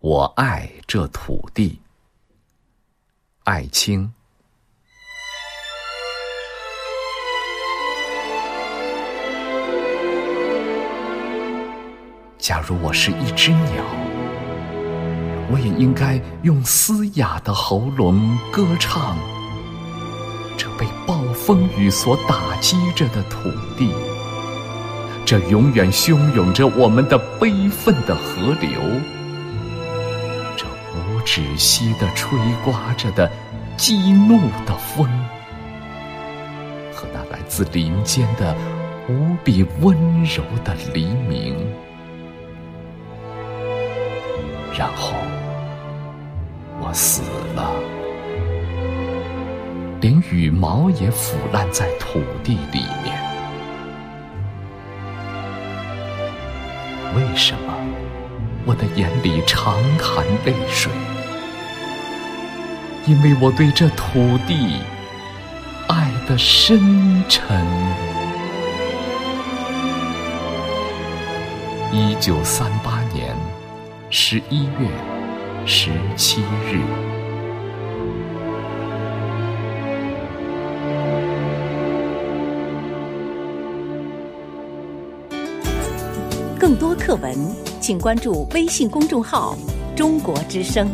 我爱这土地，爱卿。假如我是一只鸟，我也应该用嘶哑的喉咙歌唱这被暴风雨所打击着的土地，这永远汹涌着我们的悲愤的河流，止息的吹刮着的激怒的风，和那来自林间的无比温柔的黎明。然后我死了，连羽毛也腐烂在土地里面。为什么我的眼里常含泪水？因为我对这土地爱的深沉。一九三八年。十一月十七日，更多课文，请关注微信公众号“中国之声”。